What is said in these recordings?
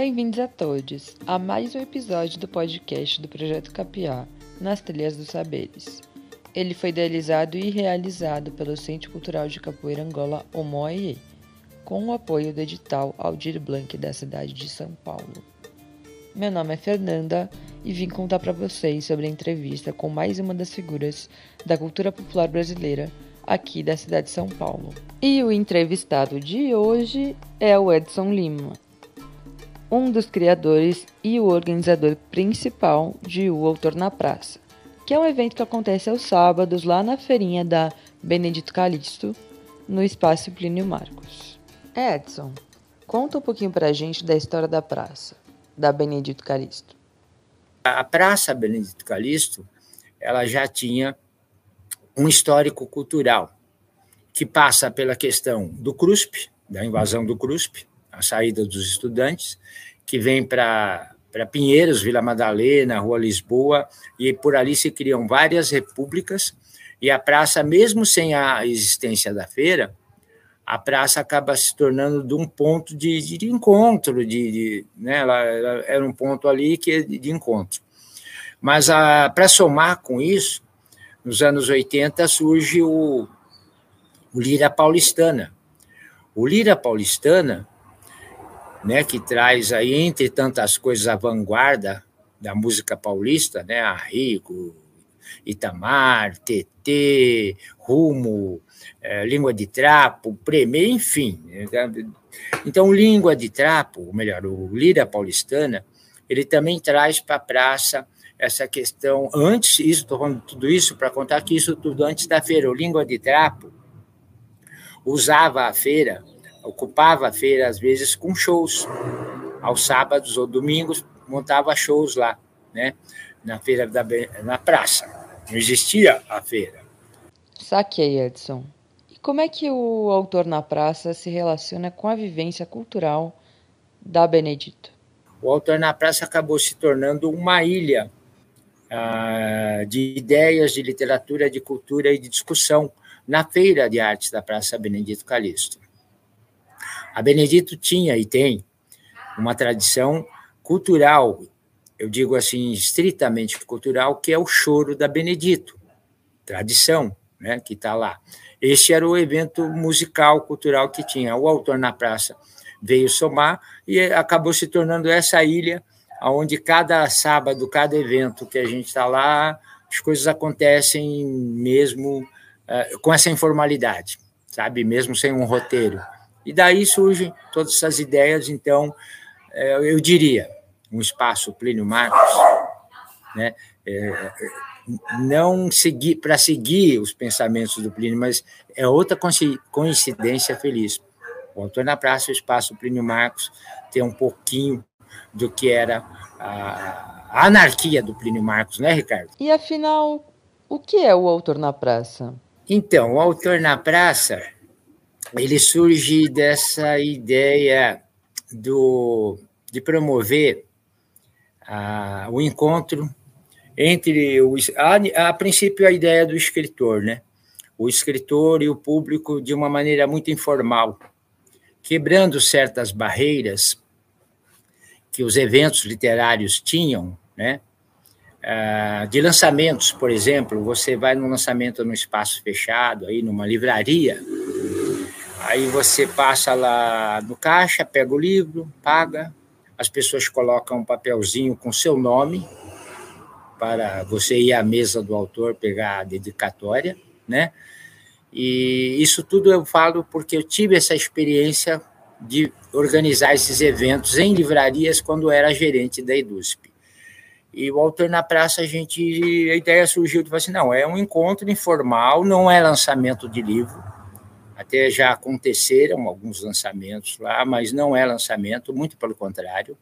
Bem-vindos a todos a mais um episódio do podcast do Projeto Capiá, nas Trilhas dos Saberes. Ele foi idealizado e realizado pelo Centro Cultural de Capoeira Angola, Omoie, com o apoio do edital Aldir Blanc da cidade de São Paulo. Meu nome é Fernanda e vim contar para vocês sobre a entrevista com mais uma das figuras da cultura popular brasileira aqui da cidade de São Paulo. E o entrevistado de hoje é o Edson Lima, um dos criadores e o organizador principal de O Autor na Praça, que é um evento que acontece aos sábados lá na feirinha da Benedito Calixto, no Espaço Plínio Marcos. Edson, conta um pouquinho pra gente da história da praça, da Benedito Calixto. A Praça Benedito Calixto, ela já tinha um histórico cultural que passa pela questão do CRUSP, da invasão do CRUSP, a saída dos estudantes, que vem para Pinheiros, Vila Madalena, Rua Lisboa, e por ali se criam várias repúblicas, e a praça, mesmo sem a existência da feira, a praça acaba se tornando de um ponto de, de encontro, de, de né, ela, ela, era um ponto ali que de, de encontro. Mas para somar com isso, nos anos 80 surge o, o Lira Paulistana. O Lira Paulistana né, que traz aí, entre tantas coisas, a vanguarda da música paulista, né, Arrigo, Itamar, TT, Rumo, é, Língua de Trapo, Premê, enfim. Né, então, Língua de Trapo, ou melhor, o Lira Paulistana, ele também traz para a praça essa questão, antes, isso, estou falando tudo isso para contar que isso tudo antes da feira, o Língua de Trapo usava a feira ocupava a feira, às vezes, com shows. Aos sábados ou domingos, montava shows lá, né? Na feira da na praça. Não existia a feira. Saquei, Edson. E como é que o autor na praça se relaciona com a vivência cultural da Benedito? O autor na praça acabou se tornando uma ilha ah, de ideias, de literatura, de cultura e de discussão na Feira de Artes da Praça Benedito Calixto. A Benedito tinha e tem uma tradição cultural, eu digo assim, estritamente cultural, que é o choro da Benedito, tradição, né, que está lá. Este era o evento musical, cultural que tinha. O autor na praça veio somar e acabou se tornando essa ilha onde cada sábado, cada evento que a gente está lá, as coisas acontecem mesmo uh, com essa informalidade, sabe? Mesmo sem um roteiro. E daí surgem todas essas ideias, então, é, eu diria, um espaço Plínio Marcos, né? É, não seguir para seguir os pensamentos do Plínio, mas é outra coincidência feliz. O autor na praça, o espaço Plínio Marcos, tem um pouquinho do que era a anarquia do Plínio Marcos, né, Ricardo? E afinal, o que é o autor na praça? Então, o autor na praça ele surge dessa ideia do, de promover a, o encontro entre o, a, a princípio a ideia do escritor, né? O escritor e o público de uma maneira muito informal, quebrando certas barreiras que os eventos literários tinham, né? Ah, de lançamentos, por exemplo, você vai num lançamento num espaço fechado, aí numa livraria, Aí você passa lá no caixa, pega o livro, paga, as pessoas colocam um papelzinho com seu nome para você ir à mesa do autor pegar a dedicatória, né? E isso tudo eu falo porque eu tive essa experiência de organizar esses eventos em livrarias quando era gerente da EDUSP. E o Autor na Praça, a gente, a ideia surgiu de falar assim, não, é um encontro informal, não é lançamento de livro, até já aconteceram alguns lançamentos lá, mas não é lançamento, muito pelo contrário.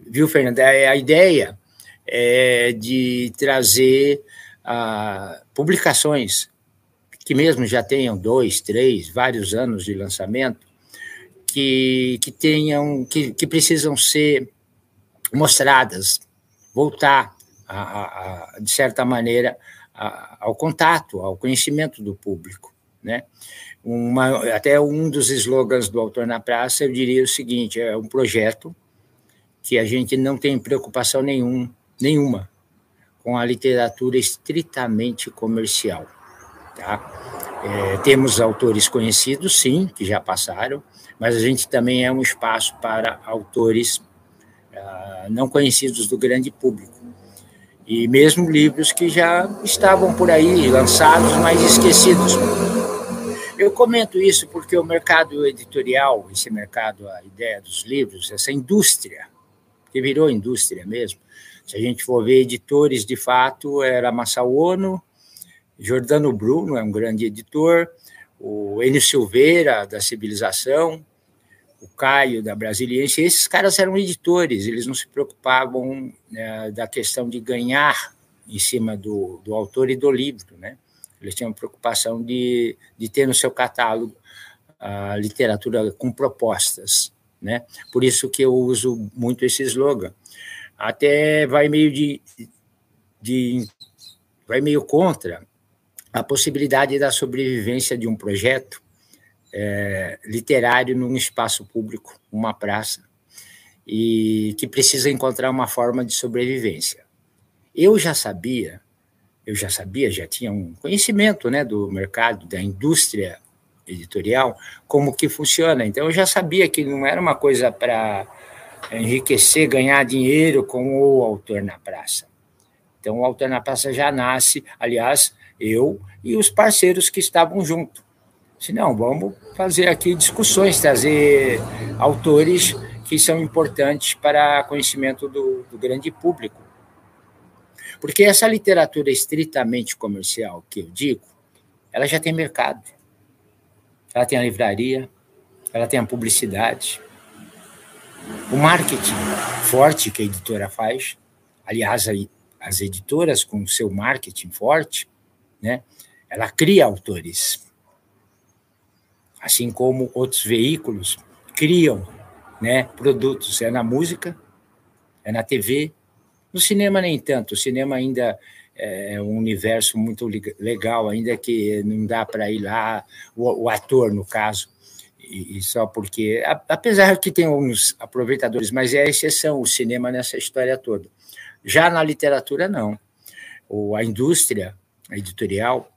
Viu, Fernanda? É, a ideia é de trazer ah, publicações que mesmo já tenham dois, três, vários anos de lançamento, que, que tenham, que, que precisam ser mostradas, voltar, a, a, a, de certa maneira, ao contato, ao conhecimento do público né? Uma, até um dos slogans do Autor na Praça, eu diria o seguinte: é um projeto que a gente não tem preocupação nenhum, nenhuma com a literatura estritamente comercial. Tá? É, temos autores conhecidos, sim, que já passaram, mas a gente também é um espaço para autores ah, não conhecidos do grande público. E mesmo livros que já estavam por aí, lançados, mas esquecidos. Eu comento isso porque o mercado editorial, esse mercado, a ideia dos livros, essa indústria, que virou indústria mesmo, se a gente for ver editores, de fato, era Massao Ono, Jordano Bruno é um grande editor, o Enio Silveira, da Civilização, o Caio, da Brasiliense, esses caras eram editores, eles não se preocupavam né, da questão de ganhar em cima do, do autor e do livro, né? Eles tinham preocupação de, de ter no seu catálogo a literatura com propostas, né? Por isso que eu uso muito esse slogan até vai meio de, de vai meio contra a possibilidade da sobrevivência de um projeto é, literário num espaço público, uma praça, e que precisa encontrar uma forma de sobrevivência. Eu já sabia, eu já sabia, já tinha um conhecimento né, do mercado, da indústria editorial, como que funciona. Então, eu já sabia que não era uma coisa para enriquecer, ganhar dinheiro com o autor na praça. Então, o autor na praça já nasce, aliás, eu e os parceiros que estavam junto. Se não, vamos fazer aqui discussões, trazer autores que são importantes para conhecimento do, do grande público. Porque essa literatura estritamente comercial que eu digo, ela já tem mercado. Ela tem a livraria, ela tem a publicidade, o marketing forte que a editora faz, aliás, as editoras com o seu marketing forte, né, ela cria autores. Assim como outros veículos criam né, produtos, é na música, é na TV, no cinema nem tanto, o cinema ainda é um universo muito legal, ainda que não dá para ir lá, o, o ator, no caso, e, e só porque, a, apesar que tem uns aproveitadores, mas é a exceção o cinema nessa história toda. Já na literatura, não. O, a indústria a editorial,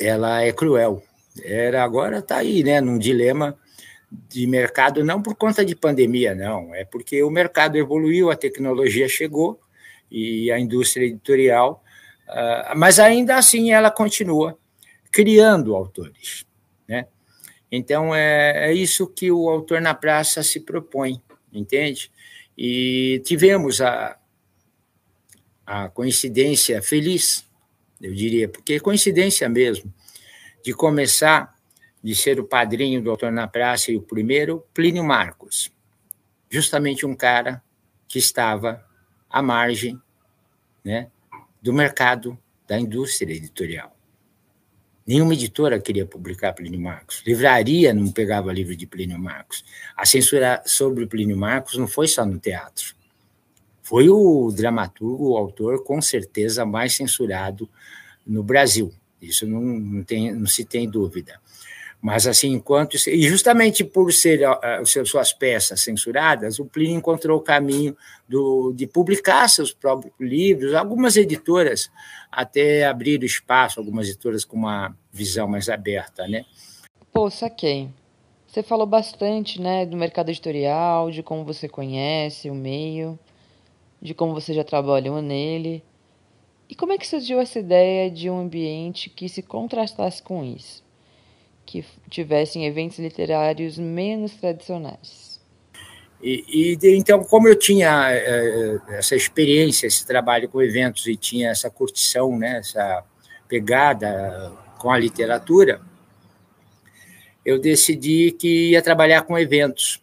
ela é cruel. Era agora está aí, né, num dilema de mercado, não por conta de pandemia, não, é porque o mercado evoluiu, a tecnologia chegou e a indústria editorial, uh, mas ainda assim ela continua criando autores, né? Então, é, é isso que o autor na praça se propõe, entende? E tivemos a, a coincidência feliz, eu diria, porque é coincidência mesmo, de começar de ser o padrinho do autor na praça e o primeiro, Plínio Marcos, justamente um cara que estava à margem né, do mercado da indústria editorial. Nenhuma editora queria publicar Plínio Marcos. Livraria não pegava livro de Plínio Marcos. A censura sobre Plínio Marcos não foi só no teatro. Foi o dramaturgo, o autor, com certeza, mais censurado no Brasil. Isso não, não, tem, não se tem dúvida. Mas, assim, enquanto. E justamente por ser uh, suas peças censuradas, o Plínio encontrou o caminho do, de publicar seus próprios livros. Algumas editoras até abriram espaço, algumas editoras com uma visão mais aberta, né? Pô, saquei. Você falou bastante, né, do mercado editorial, de como você conhece o meio, de como você já trabalhou nele. E como é que surgiu essa ideia de um ambiente que se contrastasse com isso? Que tivessem eventos literários menos tradicionais. E, e então, como eu tinha é, essa experiência, esse trabalho com eventos e tinha essa curtição, né, essa pegada com a literatura, eu decidi que ia trabalhar com eventos.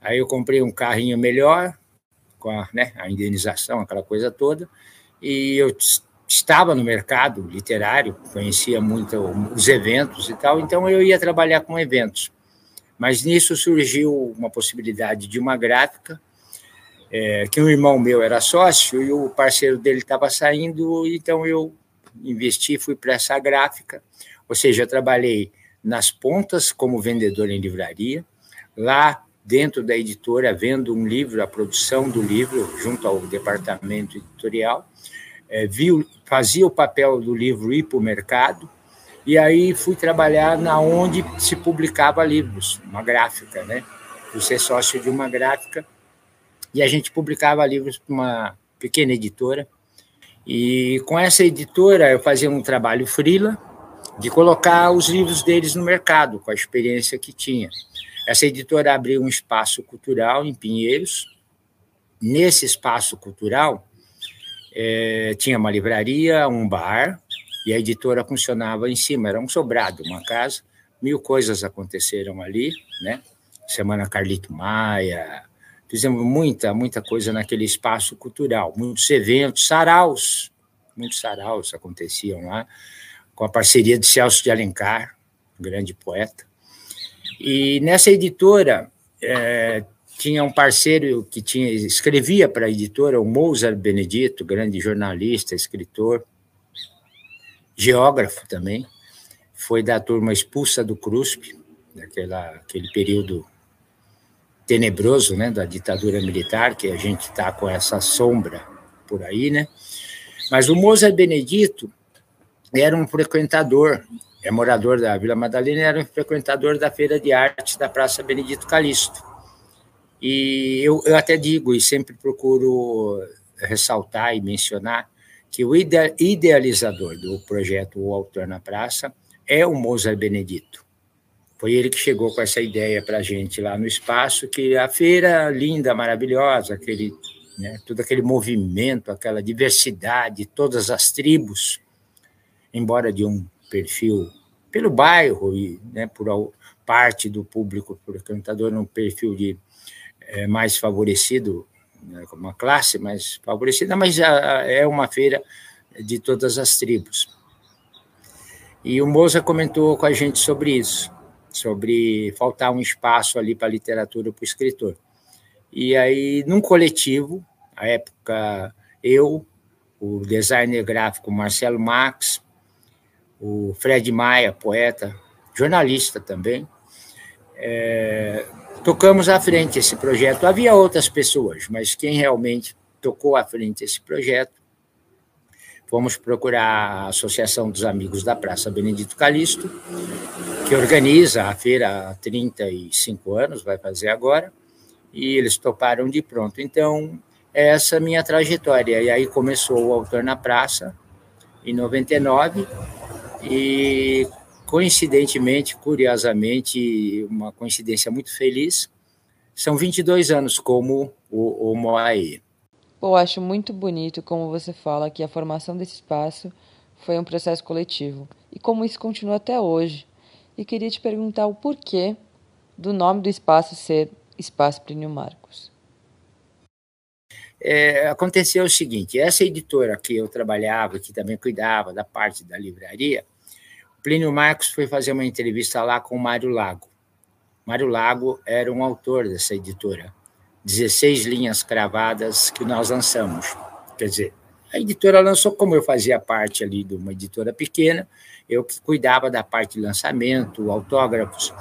Aí eu comprei um carrinho melhor, com a, né, a indenização, aquela coisa toda, e eu estava no mercado literário, conhecia muito os eventos e tal, então eu ia trabalhar com eventos. Mas nisso surgiu uma possibilidade de uma gráfica, é, que um irmão meu era sócio e o parceiro dele estava saindo, então eu investi, fui para essa gráfica, ou seja, trabalhei nas pontas como vendedor em livraria, lá dentro da editora, vendo um livro, a produção do livro, junto ao departamento editorial, é, fazia o papel do livro ir para o mercado, e aí fui trabalhar na onde se publicava livros, uma gráfica, né? Fui ser sócio de uma gráfica, e a gente publicava livros para uma pequena editora, e com essa editora eu fazia um trabalho frila de colocar os livros deles no mercado, com a experiência que tinha. Essa editora abriu um espaço cultural em Pinheiros. Nesse espaço cultural, é, tinha uma livraria, um bar, e a editora funcionava em cima, era um sobrado, uma casa. Mil coisas aconteceram ali, né? Semana Carlito Maia, fizemos muita, muita coisa naquele espaço cultural, muitos eventos, saraus, muitos saraus aconteciam lá, com a parceria de Celso de Alencar, grande poeta. E nessa editora é, tinha um parceiro que tinha escrevia para a editora, o Mozart Benedito, grande jornalista, escritor, geógrafo também, foi da turma expulsa do CRUSP, daquela aquele período tenebroso, né, da ditadura militar, que a gente está com essa sombra por aí, né? Mas o Mozart Benedito era um frequentador é morador da Vila Madalena, era um frequentador da Feira de Arte da Praça Benedito Calixto. E eu, eu até digo, e sempre procuro ressaltar e mencionar, que o idealizador do projeto O Autor na Praça é o Mozart Benedito. Foi ele que chegou com essa ideia para a gente lá no espaço, que a feira linda, maravilhosa, aquele, né, todo aquele movimento, aquela diversidade, todas as tribos, embora de um perfil pelo bairro e né, por parte do público frequentador um perfil de é, mais favorecido, né, uma classe mais favorecida, mas a, é uma feira de todas as tribos. E o Moza comentou com a gente sobre isso, sobre faltar um espaço ali para a literatura para o escritor. E aí, num coletivo, à época, eu, o designer gráfico Marcelo Max, o Fred Maia, poeta, jornalista também. É, tocamos à frente esse projeto. Havia outras pessoas, mas quem realmente tocou à frente esse projeto, fomos procurar a Associação dos Amigos da Praça Benedito Calixto, que organiza a feira há 35 anos, vai fazer agora, e eles toparam de pronto. Então, essa é a minha trajetória. E aí começou o Autor na Praça, em 99, e, coincidentemente, curiosamente, uma coincidência muito feliz, são 22 anos como o, o Moai. Pô, acho muito bonito como você fala que a formação desse espaço foi um processo coletivo e como isso continua até hoje. E queria te perguntar o porquê do nome do espaço ser Espaço Plínio Marcos. É, aconteceu o seguinte: essa editora que eu trabalhava, que também cuidava da parte da livraria, Plínio Marcos foi fazer uma entrevista lá com o Mário Lago. Mário Lago era um autor dessa editora, 16 linhas cravadas que nós lançamos. Quer dizer, a editora lançou, como eu fazia parte ali de uma editora pequena, eu que cuidava da parte de lançamento, autógrafos.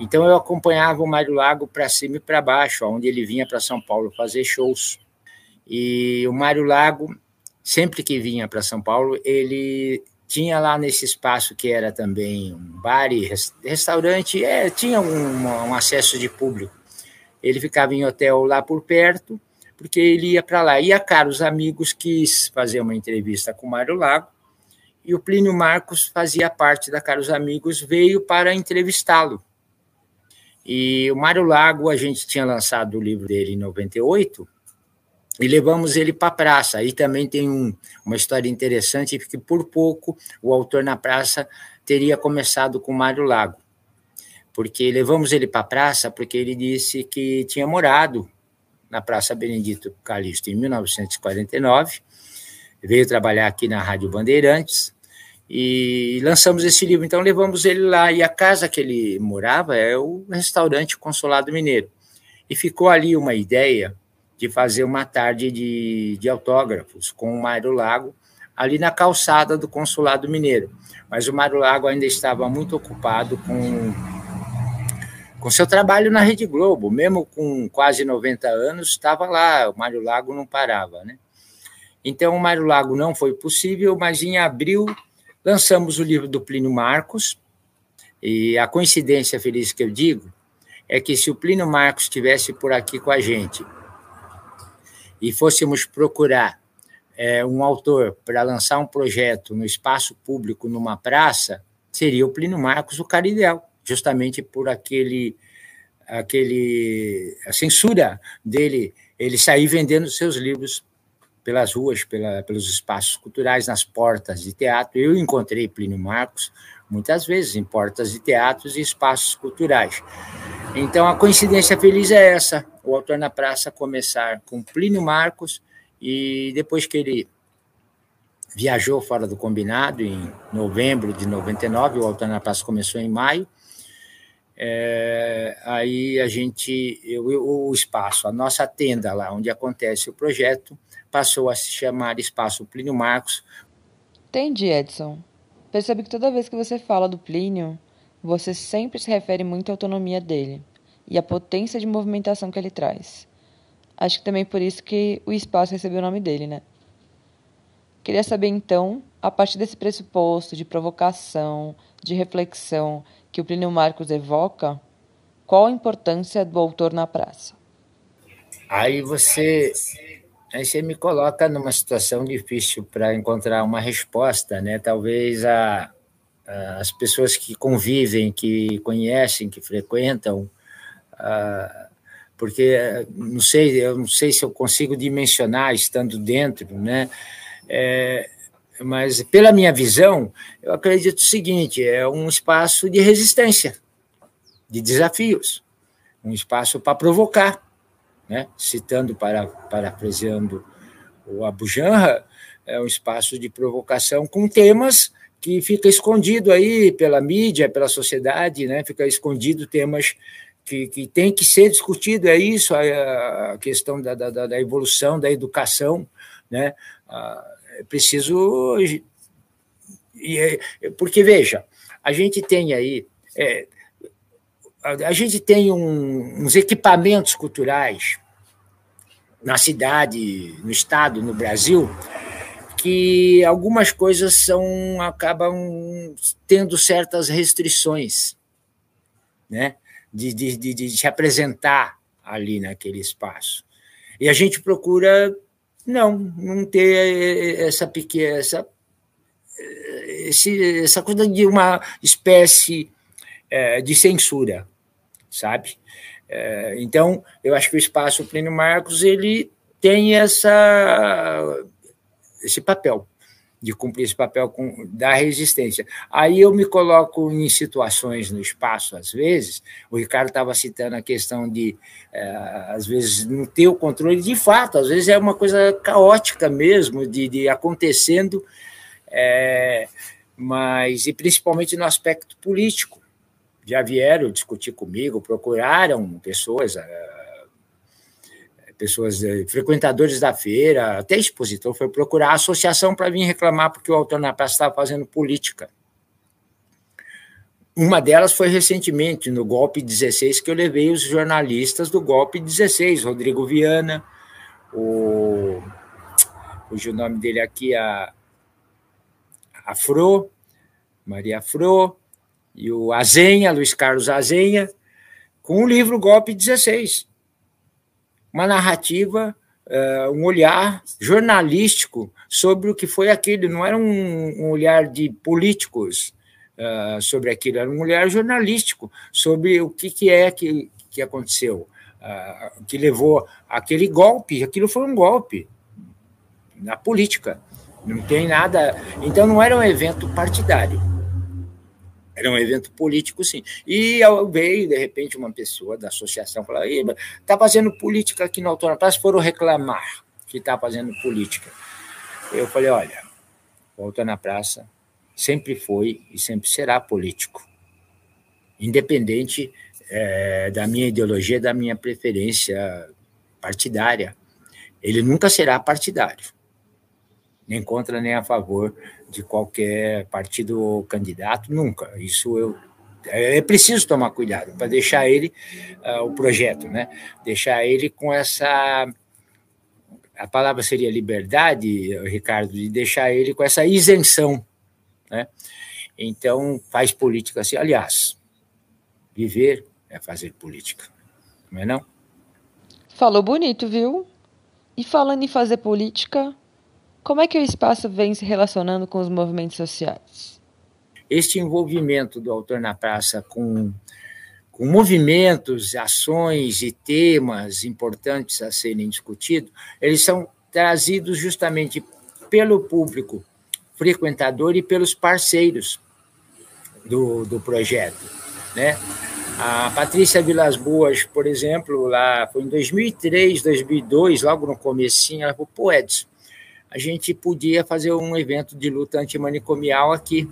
Então eu acompanhava o Mário Lago para cima e para baixo, onde ele vinha para São Paulo fazer shows. E o Mário Lago, sempre que vinha para São Paulo, ele tinha lá nesse espaço que era também um bar e restaurante, é, tinha um, um acesso de público. Ele ficava em hotel lá por perto, porque ele ia para lá. E a Caros Amigos quis fazer uma entrevista com o Mário Lago, e o Plínio Marcos fazia parte da Caros Amigos, veio para entrevistá-lo. E o Mário Lago, a gente tinha lançado o livro dele em 98, e levamos ele para a praça. Aí também tem um, uma história interessante, porque por pouco o autor na praça teria começado com Mário Lago, porque levamos ele para a praça porque ele disse que tinha morado na Praça Benedito Calixto em 1949, veio trabalhar aqui na Rádio Bandeirantes e lançamos esse livro. Então levamos ele lá e a casa que ele morava é o restaurante Consolado Mineiro. E ficou ali uma ideia de fazer uma tarde de, de autógrafos com o Mário Lago, ali na calçada do Consulado Mineiro. Mas o Mário Lago ainda estava muito ocupado com, com seu trabalho na Rede Globo, mesmo com quase 90 anos, estava lá, o Mário Lago não parava. Né? Então, o Mário Lago não foi possível, mas em abril lançamos o livro do Plínio Marcos, e a coincidência feliz que eu digo é que se o Plínio Marcos estivesse por aqui com a gente e fôssemos procurar é, um autor para lançar um projeto no espaço público, numa praça, seria o Plínio Marcos o Caridel, justamente por aquele, aquele a censura dele, ele sair vendendo seus livros pelas ruas, pela, pelos espaços culturais, nas portas de teatro. Eu encontrei Plínio Marcos muitas vezes em portas de teatros e espaços culturais. Então, a coincidência feliz é essa: o autor na praça começar com Plínio Marcos e depois que ele viajou fora do combinado em novembro de 99, o autor na praça começou em maio. É, aí a gente, eu, o espaço, a nossa tenda lá onde acontece o projeto, passou a se chamar Espaço Plínio Marcos. Entendi, Edson. Percebe que toda vez que você fala do Plínio, você sempre se refere muito à autonomia dele e à potência de movimentação que ele traz. Acho que também por isso que o espaço recebeu o nome dele, né? Queria saber então, a partir desse pressuposto de provocação, de reflexão que o Plínio Marcos evoca, qual a importância do autor na praça? Aí você Aí você me coloca numa situação difícil para encontrar uma resposta, né? Talvez a, a, as pessoas que convivem, que conhecem, que frequentam, a, porque não sei, eu não sei se eu consigo dimensionar estando dentro, né? É, mas pela minha visão, eu acredito o seguinte: é um espaço de resistência, de desafios, um espaço para provocar né? citando, para, parafraseando o Abu Janra, é um espaço de provocação com temas que fica escondido aí pela mídia, pela sociedade, né? fica escondido temas que, que tem que ser discutido, é isso, a, a questão da, da, da, evolução, da educação, né? é preciso... É, porque, veja, a gente tem aí... É, a gente tem um, uns equipamentos culturais na cidade, no estado, no Brasil, que algumas coisas são acabam tendo certas restrições, né, de, de, de, de se apresentar ali naquele espaço. E a gente procura não, não ter essa pequena essa, esse, essa coisa de uma espécie é, de censura, sabe? É, então, eu acho que o espaço Plínio Marcos ele tem essa, esse papel de cumprir esse papel com, da resistência. Aí eu me coloco em situações no espaço, às vezes, o Ricardo estava citando a questão de, é, às vezes, não ter o controle, de fato, às vezes é uma coisa caótica mesmo, de, de acontecendo, é, mas, e principalmente no aspecto político já vieram discutir comigo, procuraram pessoas, eh, pessoas eh, frequentadores da feira, até expositor foi procurar a associação para vir reclamar porque o autor na praça estava fazendo política. Uma delas foi recentemente, no golpe 16, que eu levei os jornalistas do golpe 16, Rodrigo Viana, o, cujo nome dele aqui é a Afro, Maria Afro, e o Azenha, Luiz Carlos Azenha, com o livro Golpe 16. Uma narrativa, uh, um olhar jornalístico sobre o que foi aquilo. Não era um, um olhar de políticos uh, sobre aquilo, era um olhar jornalístico sobre o que, que é que, que aconteceu, uh, que levou aquele golpe. Aquilo foi um golpe na política. Não tem nada. Então, não era um evento partidário era um evento político, sim. E veio, de repente, uma pessoa da associação falar: está fazendo política aqui no Autônomo Praça, foram reclamar que está fazendo política. Eu falei: olha, o Autônomo Praça sempre foi e sempre será político, independente é, da minha ideologia, da minha preferência partidária. Ele nunca será partidário. Nem contra nem a favor de qualquer partido ou candidato, nunca. Isso eu é, preciso tomar cuidado para deixar ele uh, o projeto, né? Deixar ele com essa a palavra seria liberdade, Ricardo, de deixar ele com essa isenção, né? Então faz política assim. Aliás, viver é fazer política, não é não? Falou bonito, viu? E falando em fazer política, como é que o espaço vem se relacionando com os movimentos sociais? Este envolvimento do autor na praça com, com movimentos, ações e temas importantes a serem discutidos, eles são trazidos justamente pelo público frequentador e pelos parceiros do, do projeto, né? A Patrícia Vilas Boas, por exemplo, lá foi em 2003, 2002, logo no comecinho, ela falou, pô, Edson, a gente podia fazer um evento de luta antimanicomial aqui,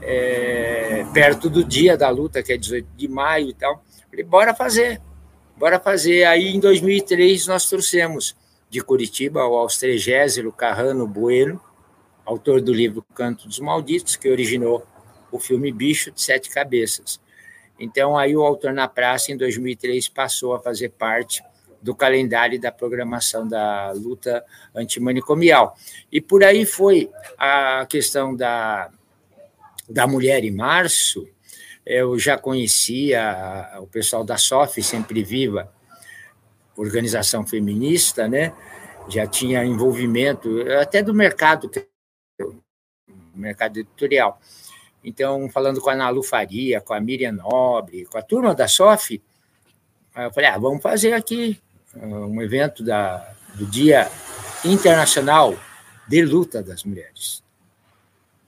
é, perto do dia da luta, que é 18 de maio e tal. Falei, bora fazer, bora fazer. Aí, em 2003, nós trouxemos de Curitiba o Austregésilo Carrano Bueno, autor do livro Canto dos Malditos, que originou o filme Bicho de Sete Cabeças. Então, aí o Autor na Praça, em 2003, passou a fazer parte do calendário da programação da luta antimanicomial. E por aí foi a questão da, da mulher em março. Eu já conhecia o pessoal da SOF, Sempre Viva, organização feminista, né? já tinha envolvimento até do mercado, mercado editorial. Então, falando com a Nalu Faria, com a Miriam Nobre, com a turma da SOF, eu falei, ah, vamos fazer aqui um evento da, do Dia Internacional de Luta das Mulheres.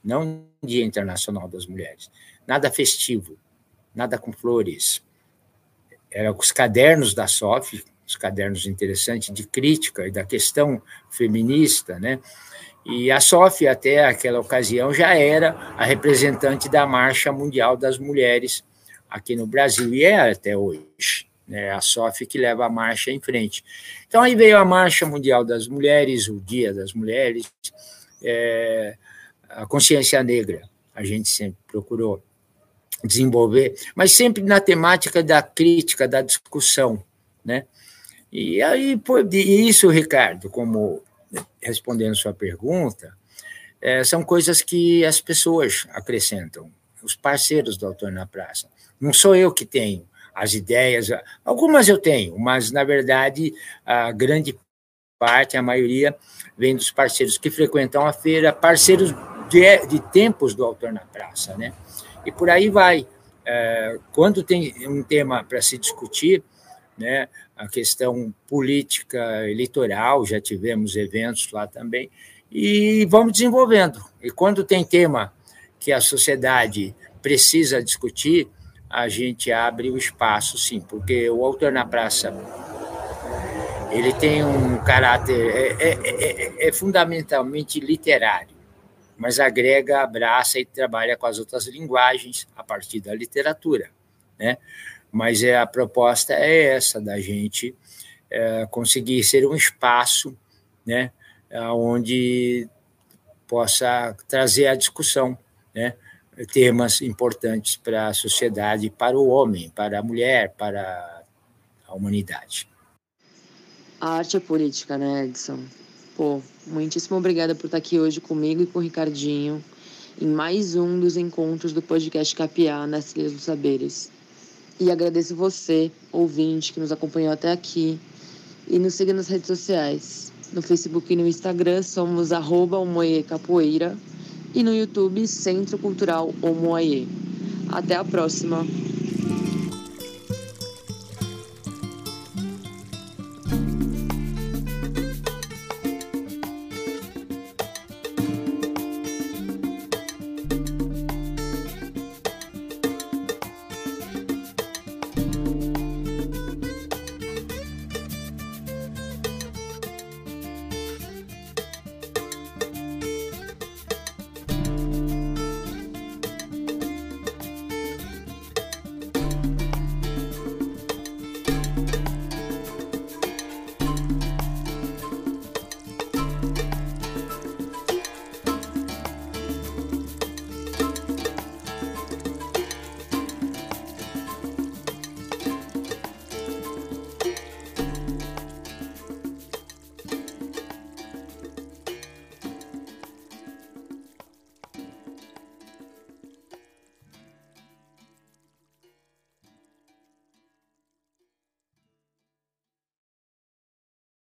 Não Dia Internacional das Mulheres. Nada festivo, nada com flores. Era os cadernos da SOF, os cadernos interessantes de crítica e da questão feminista, né? E a SOF, até aquela ocasião, já era a representante da Marcha Mundial das Mulheres aqui no Brasil, e é até hoje né, a SOF que leva a marcha em frente. Então, aí veio a Marcha Mundial das Mulheres, o Dia das Mulheres, é, a consciência negra, a gente sempre procurou desenvolver, mas sempre na temática da crítica, da discussão, né? E aí, por isso, Ricardo, como respondendo sua pergunta, é, são coisas que as pessoas acrescentam, os parceiros do Autor na Praça. Não sou eu que tenho, as ideias. Algumas eu tenho, mas, na verdade, a grande parte, a maioria, vem dos parceiros que frequentam a feira, parceiros de, de tempos do autor na praça, né? E por aí vai. É, quando tem um tema para se discutir, né, a questão política eleitoral, já tivemos eventos lá também, e vamos desenvolvendo. E quando tem tema que a sociedade precisa discutir, a gente abre o espaço, sim, porque o autor na praça ele tem um caráter é, é, é, é, fundamentalmente literário, mas agrega, abraça e trabalha com as outras linguagens a partir da literatura, né? Mas é a proposta é essa da gente é, conseguir ser um espaço, né, onde possa trazer a discussão, né? Temas importantes para a sociedade, para o homem, para a mulher, para a humanidade. A arte é política, né, Edson? Pô, muitíssimo obrigada por estar aqui hoje comigo e com o Ricardinho em mais um dos encontros do podcast Capiá nas Trilhas dos Saberes. E agradeço você, ouvinte, que nos acompanhou até aqui e nos siga nas redes sociais. No Facebook e no Instagram somos arroba Capoeira e no YouTube Centro Cultural Omoaie. Até a próxima!